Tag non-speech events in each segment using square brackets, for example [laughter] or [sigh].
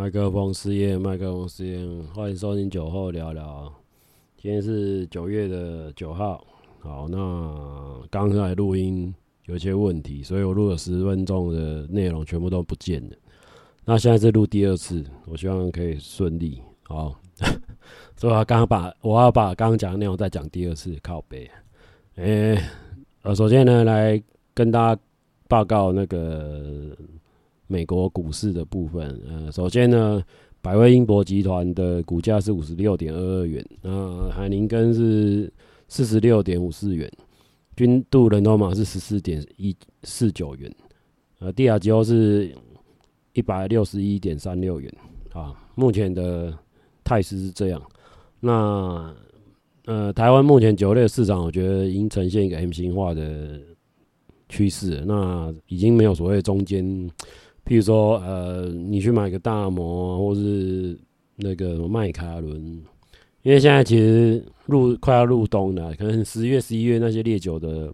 麦克风试验，麦克风试验，欢迎收听酒后聊聊。今天是九月的九号，好，那刚才录音有一些问题，所以我录了十分钟的内容全部都不见了。那现在是录第二次，我希望可以顺利。好，[laughs] 所以我刚刚把我要把刚刚讲的内容再讲第二次，靠背。诶、呃，首先呢，来跟大家报告那个。美国股市的部分，呃，首先呢，百威英博集团的股价是五十六点二二元，那海宁根是四十六点五四元，均度人头马是十四点一四九元，呃，帝亚吉欧是一百六十一点三六元，啊，目前的态势是这样。那呃，台湾目前酒类市场，我觉得已经呈现一个 M 型化的趋势，那已经没有所谓中间。譬如说，呃，你去买个大摩，或是那个什么麦卡伦，因为现在其实入快要入冬了，可能十月、十一月那些烈酒的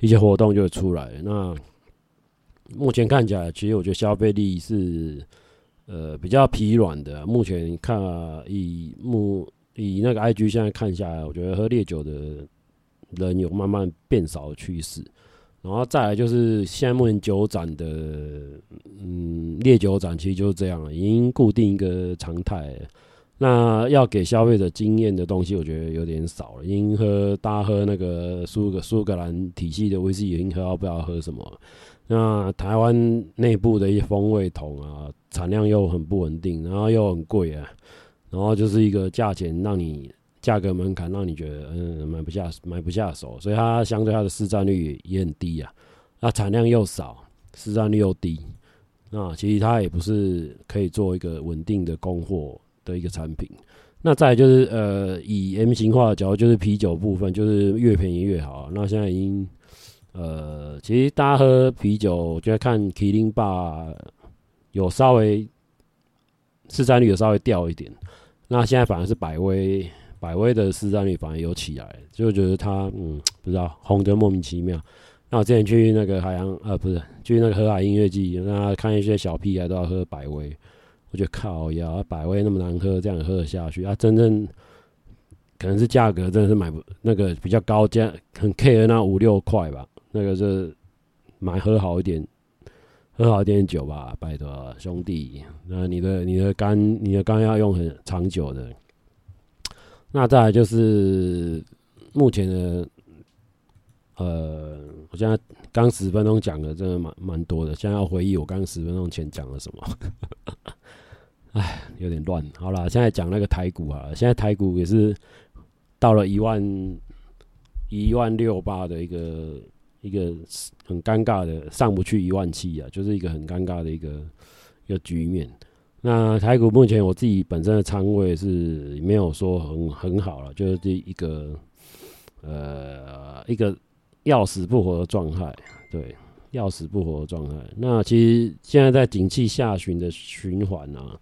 一些活动就会出来。那目前看起来，其实我觉得消费力是呃比较疲软的。目前看啊，以目以那个 IG 现在看下来，我觉得喝烈酒的人有慢慢变少的趋势。然后再来就是现在目前酒展的，嗯，烈酒展其实就是这样，已经固定一个常态。那要给消费者经验的东西，我觉得有点少了。已经喝大家喝那个苏格苏格兰体系的威士忌，已经喝到不知道喝什么。那台湾内部的一些风味桶啊，产量又很不稳定，然后又很贵啊，然后就是一个价钱让你。价格门槛让你觉得嗯买不下买不下手，所以它相对它的市占率也很低啊。那产量又少，市占率又低，那其实它也不是可以做一个稳定的供货的一个产品。那再就是呃以 M 型化的角度，就是啤酒部分就是越便宜越好。那现在已经呃其实大家喝啤酒，我觉得看麒麟吧有稍微市占率有稍微掉一点，那现在反而是百威。百威的市占率反而有起来，就觉得它嗯不知道红得莫名其妙。那我之前去那个海洋呃不是去那个河海音乐季，那看一些小屁孩都要喝百威，我觉得靠呀，百威那么难喝，这样喝下去啊？真正可能是价格真的是买不那个比较高价，很 care 那五六块吧，那个是买喝好一点，喝好一点酒吧，拜托兄弟。那你的你的肝你的肝要用很长久的。那再来就是目前的，呃，我现在刚十分钟讲的真的蛮蛮多的，现在要回忆我刚十分钟前讲了什么，[laughs] 哎，有点乱。好了，现在讲那个台股啊，现在台股也是到了一万一万六八的一个一个很尴尬的上不去一万七啊，就是一个很尴尬的一个一个局面。那台股目前我自己本身的仓位是没有说很很好了，就是这一个呃一个要死不活的状态，对，要死不活的状态。那其实现在在景气下行的循环啊，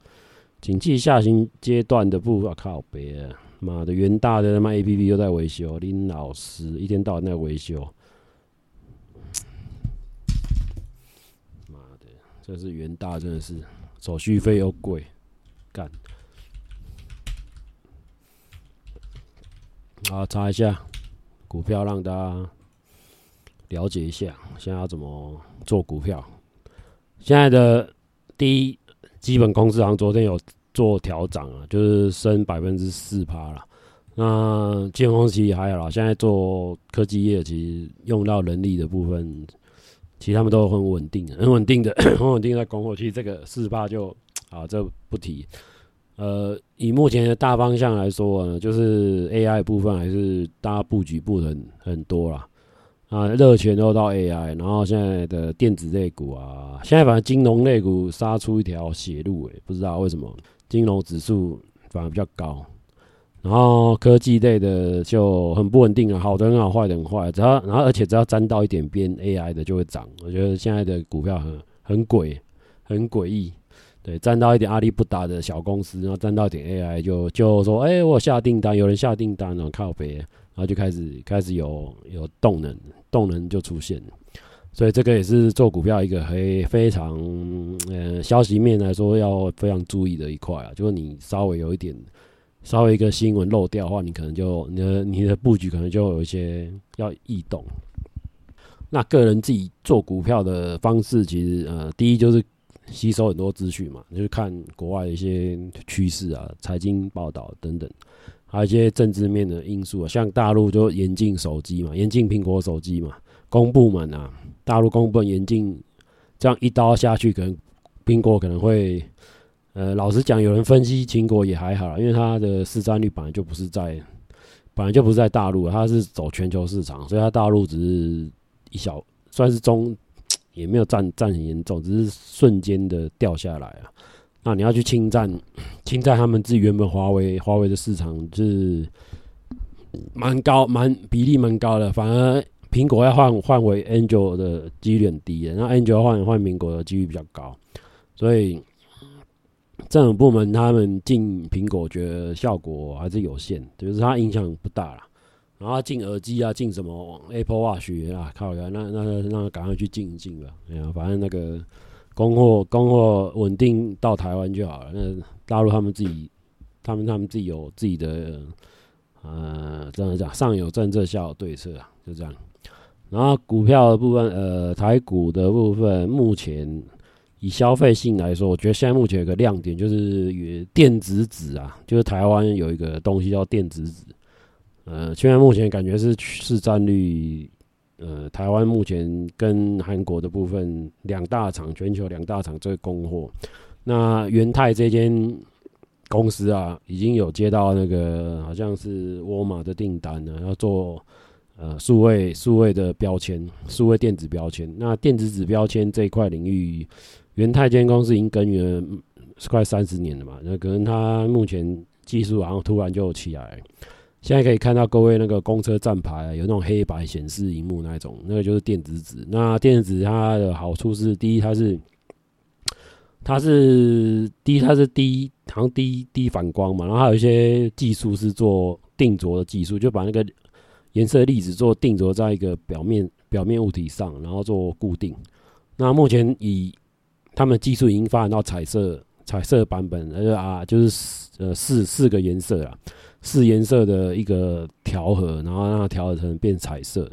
景气下行阶段的部分靠别啊，妈的，元大的他妈 APP 又在维修，林老师一天到晚在维修，妈的，这是元大真的是。手续费又贵，干。好，查一下股票，让大家了解一下，现在要怎么做股票。现在的第一基本公司行昨天有做调涨啊，就是升百分之四趴了。那金融公司还好啦，现在做科技业其实用到人力的部分。其实他们都很稳定，很稳定的，[coughs] 很稳定在供货。其实这个四八就啊，这不提。呃，以目前的大方向来说呢，就是 AI 部分还是大家布局布的很很多啦。啊，热钱都到 AI，然后现在的电子类股啊，现在反正金融类股杀出一条血路，诶，不知道为什么金融指数反而比较高。然后科技类的就很不稳定啊，好的很好，坏的很坏。只要然后而且只要沾到一点边 AI 的就会涨。我觉得现在的股票很很诡，很诡异。对，沾到一点阿里不达的小公司，然后沾到一点 AI 就就说，哎，我下订单，有人下订单，然后靠北，然后就开始开始有有动能，动能就出现。所以这个也是做股票一个非非常呃消息面来说要非常注意的一块啊，就是你稍微有一点稍微一个新闻漏掉的话，你可能就你的你的布局可能就有一些要异动。那个人自己做股票的方式，其实呃第一就是吸收很多资讯嘛，就是看国外的一些趋势啊、财经报道等等，还有一些政治面的因素啊，像大陆就严禁手机嘛，严禁苹果手机嘛，公部门啊。大陆公部门严禁，这样一刀下去，可能苹果可能会，呃，老实讲，有人分析秦国也还好，因为它的市占率本来就不是在，本来就不是在大陆，它是走全球市场，所以它大陆只是一小，算是中，也没有占占很严重，只是瞬间的掉下来啊。那你要去侵占，侵占他们自己原本华为华为的市场，就是蛮高，蛮比例蛮高的，反而。苹果要换换为 Android 的几率很低的，那 Android 换换苹果的几率比较高，所以政府部门他们进苹果，觉得效果还是有限，就是它影响不大啦。然后进耳机啊，进什么 Apple Watch 啊，靠呀，那那那赶快去进一进吧。哎呀，反正那个供货供货稳定到台湾就好了。那大陆他们自己，他们他们自己有自己的呃，这样讲上有政策，下有对策啊，就这样。然后股票的部分，呃，台股的部分，目前以消费性来说，我觉得现在目前有个亮点就是与电子纸啊，就是台湾有一个东西叫电子纸，呃，现在目前感觉是市占率，呃，台湾目前跟韩国的部分两大厂，全球两大厂在供货。那元泰这间公司啊，已经有接到那个好像是沃尔玛的订单了，要做。呃，数位数位的标签，数位电子标签。那电子纸标签这一块领域，元泰间公司已经耕耘了快三十年了嘛。那可能它目前技术好像突然就起来。现在可以看到各位那个公车站牌有那种黑白显示荧幕那种，那个就是电子纸。那电子纸它的好处是，第一它是它是第一它是低好像低低反光嘛，然后还有一些技术是做定着的技术，就把那个。颜色粒子做定着在一个表面表面物体上，然后做固定。那目前以他们技术已经发展到彩色彩色版本，而且啊，就是呃四四个颜色啊，四颜色的一个调和，然后让它调和成变彩色。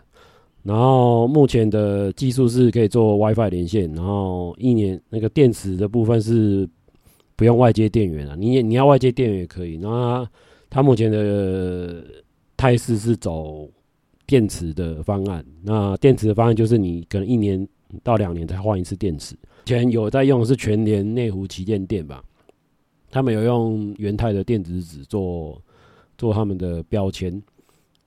然后目前的技术是可以做 WiFi 连线，然后一年那个电池的部分是不用外接电源啊，你你要外接电源也可以。然后它，它目前的。态势是走电池的方案，那电池的方案就是你可能一年到两年才换一次电池。以前有在用的是全联内湖旗舰店吧，他们有用元泰的电子纸做做他们的标签，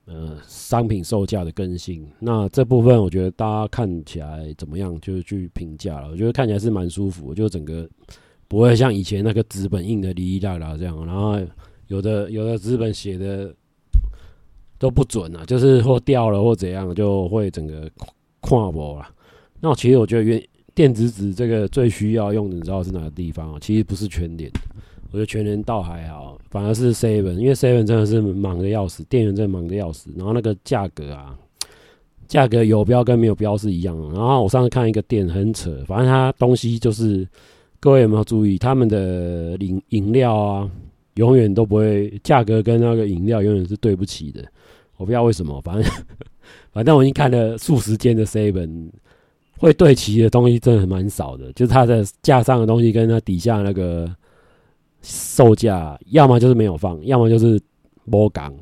呃，商品售价的更新。那这部分我觉得大家看起来怎么样，就是去评价了。我觉得看起来是蛮舒服，就整个不会像以前那个纸本印的哩哩啦啦这样，然后有的有的纸本写的。都不准啊，就是或掉了或怎样，就会整个跨步了。那其实我觉得，原电子纸这个最需要用的，你知道是哪个地方啊？其实不是全联，我觉得全联倒还好，反而是 Seven，因为 Seven 真的是忙的要死，店员真的忙的要死。然后那个价格啊，价格有标跟没有标是一样的。然后我上次看一个店很扯，反正它东西就是，各位有没有注意，他们的饮饮料啊，永远都不会价格跟那个饮料永远是对不起的。我不知道为什么，反正 [laughs] 反正我已经看了数十间的 seven，会对齐的东西真的蛮少的，就是它的架上的东西跟它底下那个售价，要么就是没有放，要么就是没讲，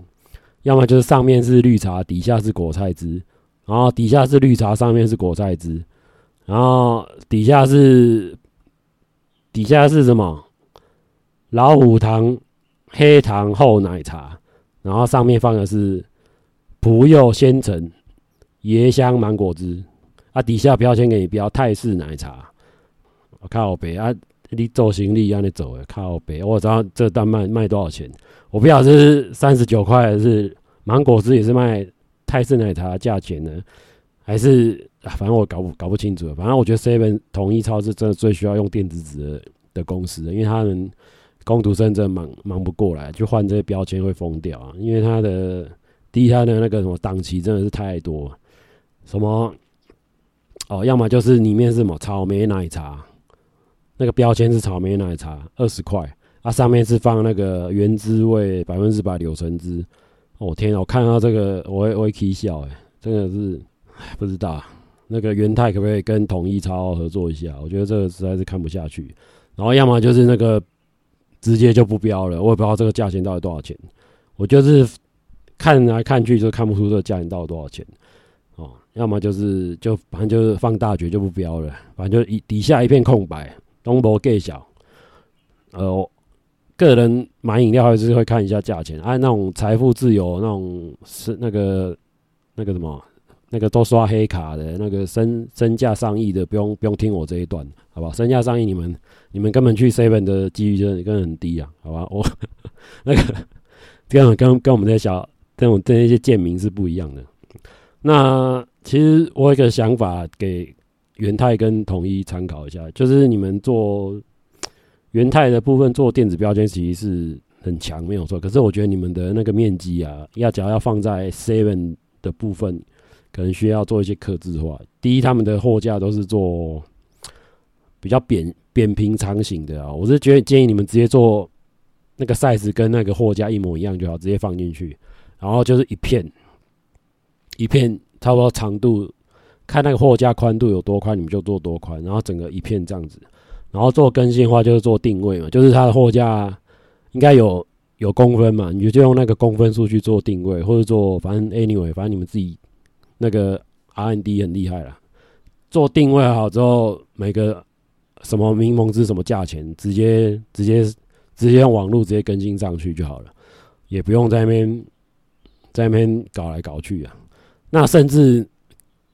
要么就是上面是绿茶，底下是果菜汁，然后底下是绿茶，上面是果菜汁，然后底下是底下是什么？老虎糖、黑糖厚奶茶，然后上面放的是。普柚鲜橙、椰香芒果汁啊，底下标签给你标泰式奶茶。靠北啊，你做行李让你走的靠北，我知道这单卖卖多少钱，我不晓得是三十九块是芒果汁也是卖泰式奶茶价钱呢，还是，反正我搞不搞不清楚。反正我觉得 seven 统一超市真的最需要用电子纸的的公司，因为他们工读生真的忙忙不过来，就换这些标签会疯掉啊，因为他的。第一，他的那个什么档期真的是太多，什么哦，要么就是里面是什么草莓奶茶，那个标签是草莓奶茶，二十块，啊，上面是放那个原汁味百分之百柳橙汁。哦天啊，我看到这个我会我会起笑哎，真的是不知道那个元泰可不可以跟统一超合作一下？我觉得这个实在是看不下去。然后要么就是那个直接就不标了，我也不知道这个价钱到底多少钱。我就是看来看去就看不出这个价钱到底多少钱。哦，要么就是就反正就是放大绝就不标了，反正就一底下一片空白，东博盖小。呃，个人买饮料还是会看一下价钱，按、那种财富自由那种是那个那个什么那个都刷黑卡的那个身身价上亿的，不用不用听我这一段，好吧？身价上亿，你们你们根本去 seven 的几率就根本很低啊，好吧？我 [laughs] 那个根本跟跟我们这些小跟我们这些贱民是不一样的。那其实我有一个想法给元泰跟统一参考一下，就是你们做元泰的部分做电子标签其实是很强，没有错。可是我觉得你们的那个面积啊，要只要要放在 Seven 的部分，可能需要做一些客制化。第一，他们的货架都是做比较扁扁平长形的啊，我是觉得建议你们直接做那个 size 跟那个货架一模一样就好，直接放进去，然后就是一片。一片差不多长度，看那个货架宽度有多宽，你们就做多宽，然后整个一片这样子，然后做更新的话就是做定位嘛，就是它的货架应该有有公分嘛，你就用那个公分数去做定位，或者做反正 anyway，反正你们自己那个 R&D 很厉害啦，做定位好之后，每个什么柠檬汁什么价钱，直接直接直接用网络直接更新上去就好了，也不用在那边在那边搞来搞去啊。那甚至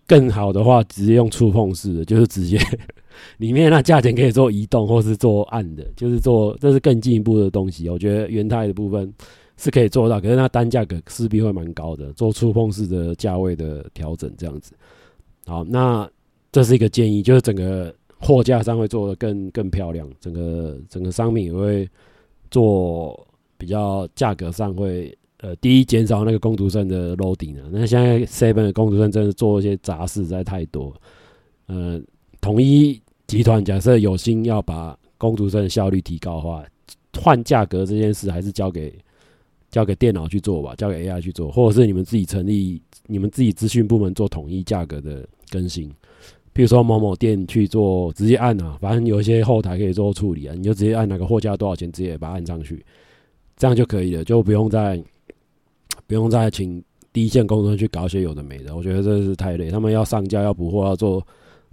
更好的话，直接用触碰式的，就是直接 [laughs] 里面那价钱可以做移动或是做按的，就是做这是更进一步的东西。我觉得元太的部分是可以做到，可是它单价格势必会蛮高的，做触碰式的价位的调整这样子。好，那这是一个建议，就是整个货架上会做的更更漂亮，整个整个商品也会做比较价格上会。呃，第一减少那个工读生的 loading 啊，那现在 seven 的工读生真的做一些杂事实在太多。呃，统一集团假设有心要把工读生的效率提高的话，换价格这件事还是交给交给电脑去做吧，交给 AI 去做，或者是你们自己成立你们自己资讯部门做统一价格的更新。比如说某某店去做，直接按啊，反正有一些后台可以做处理啊，你就直接按哪个货架多少钱，直接把它按上去，这样就可以了，就不用再。不用再请第一线工程去搞一些有的没的，我觉得这是太累。他们要上架、要补货、要做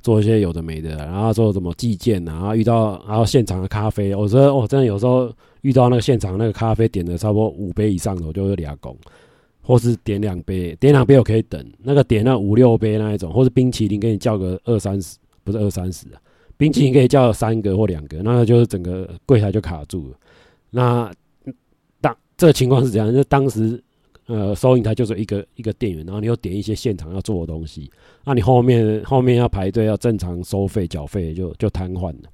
做一些有的没的，然后做什么寄件啊，然后遇到然后现场的咖啡，我觉得我真的有时候遇到那个现场那个咖啡点的差不多五杯以上的，我就会俩工，或是点两杯，点两杯我可以等。那个点那五六杯那一种，或是冰淇淋给你叫个二三十，不是二三十啊，冰淇淋可以叫三个或两个，那个就是整个柜台就卡住了。那当这个情况是怎样？就当时。呃，收银台就是一个一个店员，然后你又点一些现场要做的东西，那你后面后面要排队要正常收费缴费就就瘫痪了。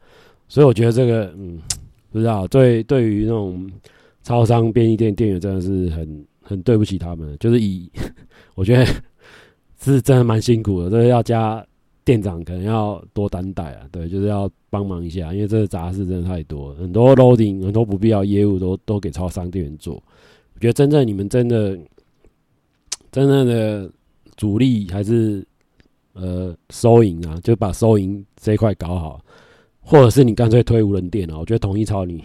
所以我觉得这个嗯，不知道对对于那种超商便利店店员真的是很很对不起他们，就是以 [laughs] 我觉得 [laughs] 是真的蛮辛苦的，这个要加店长可能要多担待啊，对，就是要帮忙一下，因为这个杂事真的太多，很多 loading 很多不必要业务都都给超商店员做。我觉得真正你们真的真正的主力还是呃收银啊，就把收银这一块搞好，或者是你干脆推无人店啊。我觉得统一超你，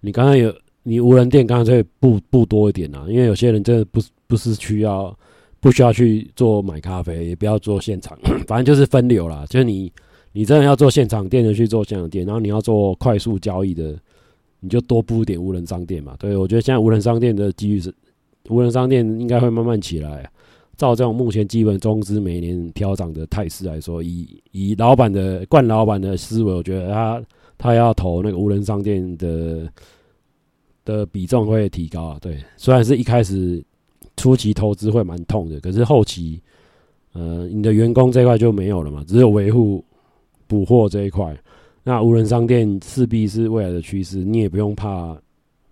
你刚才有你无人店干脆布布多一点啊，因为有些人真的不不是需要不需要去做买咖啡，也不要做现场，[coughs] 反正就是分流啦。就是你你真的要做现场店的去做现场店，然后你要做快速交易的。你就多布点无人商店嘛，对，我觉得现在无人商店的机遇是，无人商店应该会慢慢起来。照这种目前基本中资每年调涨的态势来说，以以老板的惯老板的思维，我觉得他他要投那个无人商店的的比重会提高啊。对，虽然是一开始初期投资会蛮痛的，可是后期，呃，你的员工这块就没有了嘛，只有维护补货这一块。那无人商店势必是未来的趋势，你也不用怕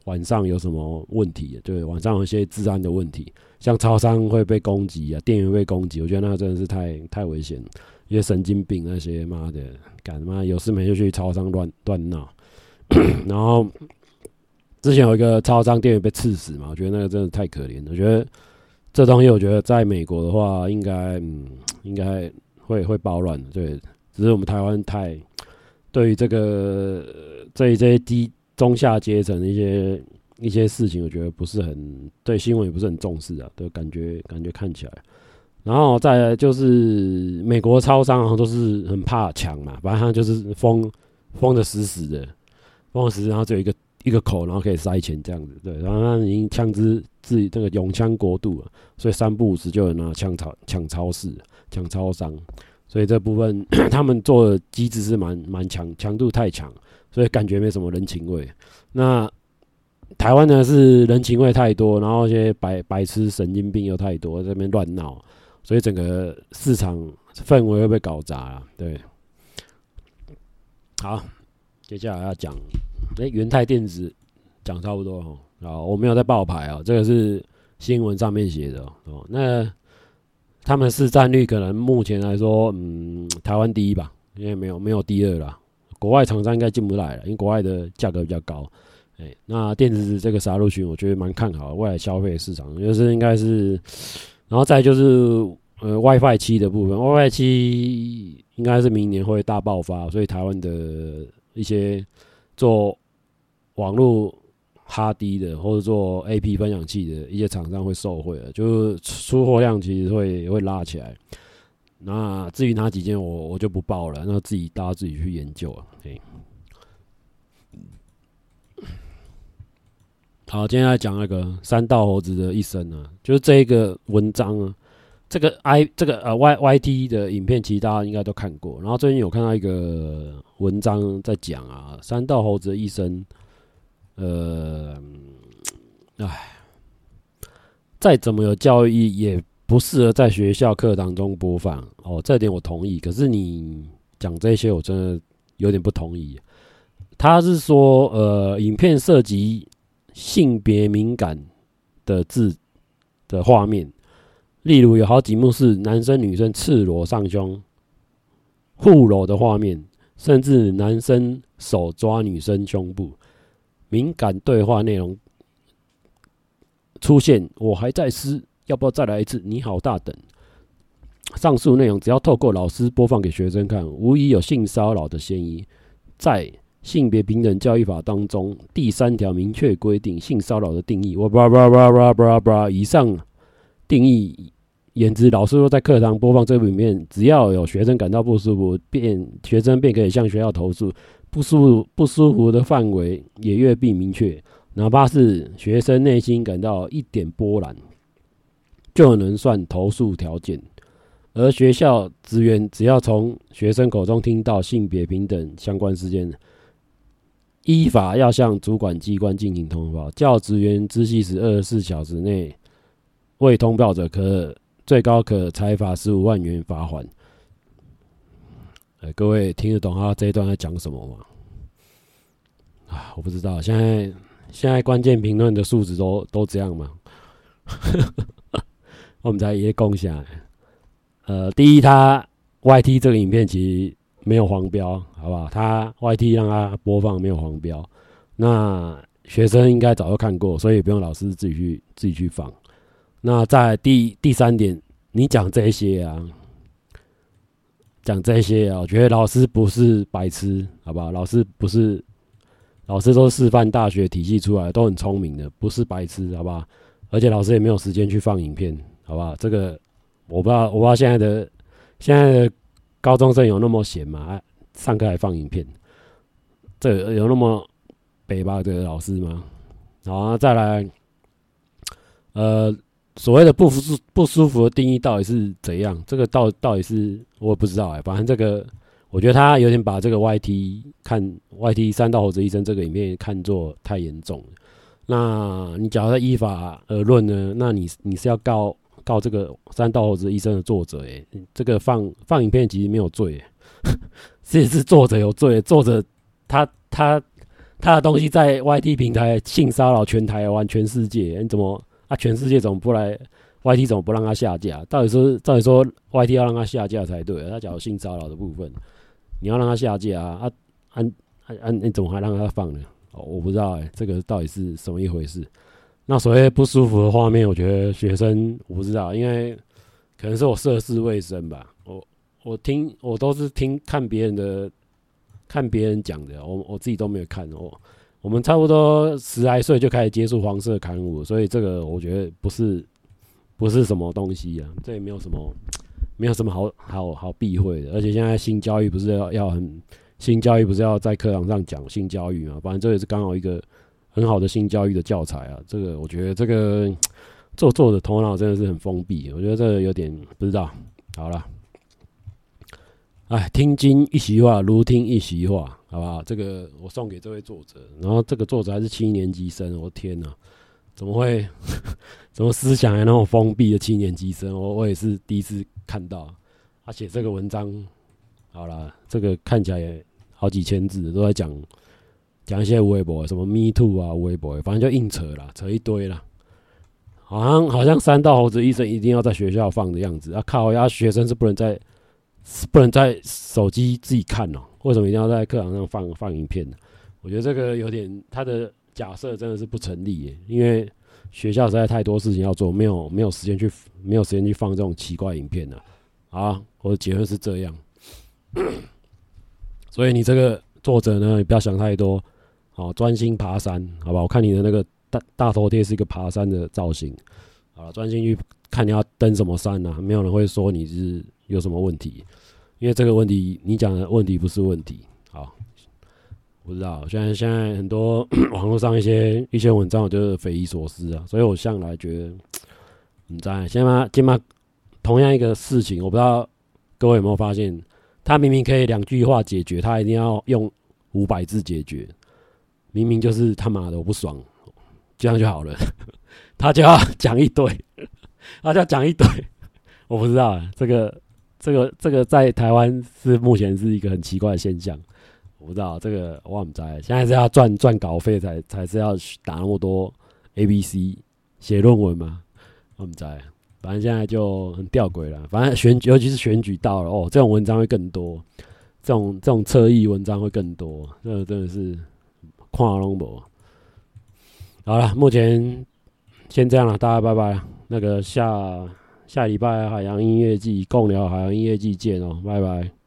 晚上有什么问题，对，晚上有一些治安的问题，像超商会被攻击啊，店员被攻击，我觉得那个真的是太太危险了。一些神经病那些妈的，干他妈有事没就去超商乱乱闹，[coughs] 然后之前有一个超商店员被刺死嘛，我觉得那个真的太可怜了。我觉得这东西，我觉得在美国的话应该，嗯，应该会会暴乱。对，只是我们台湾太对于这个这一些低中下阶层的一些一些事情，我觉得不是很对新闻也不是很重视啊，对，感觉感觉看起来。然后再来就是美国超商，然后都是很怕抢嘛，反正他就是封封的死死的，封死死，然后只有一个一个口，然后可以塞钱这样子，对，然后他已经枪支自己那个拥枪国度了，所以三不五时就有人拿枪超抢超市、抢超商，所以这部分 [clears throat] 他们做的机制是蛮蛮强，强度太强，所以感觉没什么人情味。那台湾呢是人情味太多，然后一些白白痴神经病又太多，这边乱闹。所以整个市场氛围会被搞砸了，对。好，接下来要讲，哎，元泰电子讲差不多哦。好，我没有在报牌啊，这个是新闻上面写的哦。那他们市占率可能目前来说，嗯，台湾第一吧，因为没有没有第二了。国外厂商应该进不来了，因为国外的价格比较高。哎，那电子这个杀入群，我觉得蛮看好的未来消费市场，就是应该是。然后再就是呃 WiFi 七的部分，WiFi 七应该是明年会大爆发，所以台湾的一些做网络哈迪的或者做 AP 分享器的一些厂商会受惠了，就是出货量其实会会拉起来。那至于哪几件我我就不报了，那自己大家自己去研究啊。好，今天来讲那个三道猴子的一生啊，就是这一个文章啊，这个 I 这个呃 Y Y T 的影片，其实大家应该都看过。然后最近有看到一个文章在讲啊，三道猴子的一生，呃，哎，再怎么有教育意义，也不适合在学校课堂中播放。哦，这点我同意。可是你讲这些，我真的有点不同意。他是说，呃，影片涉及。性别敏感的字的画面，例如有好几幕是男生女生赤裸上胸互搂的画面，甚至男生手抓女生胸部，敏感对话内容出现。我还在撕，要不要再来一次？你好大等。上述内容只要透过老师播放给学生看，无疑有性骚扰的嫌疑。在性别平等教育法当中第三条明确规定性骚扰的定义。我叭叭叭叭叭叭，以上定义言之，老师说在课堂播放这部影片，只要有学生感到不舒服，便学生便可以向学校投诉。不舒不舒服的范围也越必明确，哪怕是学生内心感到一点波澜，就能算投诉条件。而学校职员只要从学生口中听到性别平等相关事件，依法要向主管机关进行通报，教职员知悉时二十四小时内未通报者，可最高可裁罚十五万元罚款。各位听得懂他这一段在讲什么吗？啊，我不知道，现在现在关键评论的素质都都这样吗？[laughs] 我们在也共享。呃，第一，他 YT 这个影片其实。没有黄标，好不好？他 YT 让他播放没有黄标，那学生应该早就看过，所以不用老师自己去自己去放。那在第第三点，你讲这些啊，讲这些啊，我觉得老师不是白痴，好不好？老师不是，老师都是师范大学体系出来，都很聪明的，不是白痴，好不好？而且老师也没有时间去放影片，好不好？这个我不知道，我不知道现在的现在的。高中生有那么闲吗？上课还放影片，这有那么北吧的老师吗？好，再来，呃，所谓的不舒不舒服的定义到底是怎样？这个到到底是我也不知道哎、反正这个，我觉得他有点把这个 YT 看 YT 三道猴子医生这个影片看作太严重。那你假如依法而论呢？那你你是要告？告这个三道猴子医生的作者，哎，这个放放影片其实没有罪，[laughs] 这也是作者有罪。作者他他他的东西在 YT 平台性骚扰全台湾全世界，你怎么啊？全世界怎么不来 YT 怎么不让他下架？到底说，到底说 YT 要让他下架才对啊？他讲性骚扰的部分，你要让他下架啊？啊，按按按，你怎么还让他放呢？我不知道哎、这个到底是什么一回事？那所谓不舒服的画面，我觉得学生我不知道，因为可能是我涉世未深吧。我我听我都是听看别人的，看别人讲的，我我自己都没有看哦。我们差不多十来岁就开始接触黄色刊物，所以这个我觉得不是不是什么东西啊，这也没有什么没有什么好好好避讳的。而且现在性教育不是要要很。性教育不是要在课堂上讲性教育嘛？反正这也是刚好一个很好的性教育的教材啊。这个我觉得这个做作的头脑真的是很封闭，我觉得这个有点不知道。好了，哎，听经一席话，如听一席话，好不好？这个我送给这位作者，然后这个作者还是七年级生，我天哪，怎么会？[laughs] 怎么思想还那么封闭的七年级生？我我也是第一次看到，他写这个文章，好了，这个看起来也。好几千字都在讲讲一些微博，什么 Me Too 啊，微博，反正就硬扯啦，扯一堆啦。好像好像三道猴子医生一定要在学校放的样子啊！靠，呀，学生是不能在不能在手机自己看哦、为什么一定要在课堂上放放影片呢？我觉得这个有点他的假设真的是不成立耶，因为学校实在太多事情要做，没有没有时间去没有时间去放这种奇怪影片呢。啊，我的结论是这样。[coughs] 所以你这个作者呢，你不要想太多，好，专心爬山，好吧？我看你的那个大大头贴是一个爬山的造型，好，专心去看你要登什么山呐？没有人会说你是有什么问题，因为这个问题你讲的问题不是问题，好，不知道。现在现在很多 [coughs] 网络上一些一些文章，我觉得匪夷所思啊，所以我向来觉得，你在先嘛，先嘛，同样一个事情，我不知道各位有没有发现。他明明可以两句话解决，他一定要用五百字解决。明明就是他妈的我不爽，这样就好了。[laughs] 他就要讲一堆，[laughs] 他就要讲一堆。[laughs] 我不知道这个这个这个在台湾是目前是一个很奇怪的现象。我不知道这个我不知道，现在是要赚赚稿费才才是要打那么多 A B C 写论文吗？我不知道。反正现在就很吊诡了。反正选举，尤其是选举到了哦，这种文章会更多，这种这种侧翼文章会更多。这个真的是跨龙博。好了，目前先这样了，大家拜拜。那个下下礼拜海洋音乐季，共聊海洋音乐季见哦，拜拜。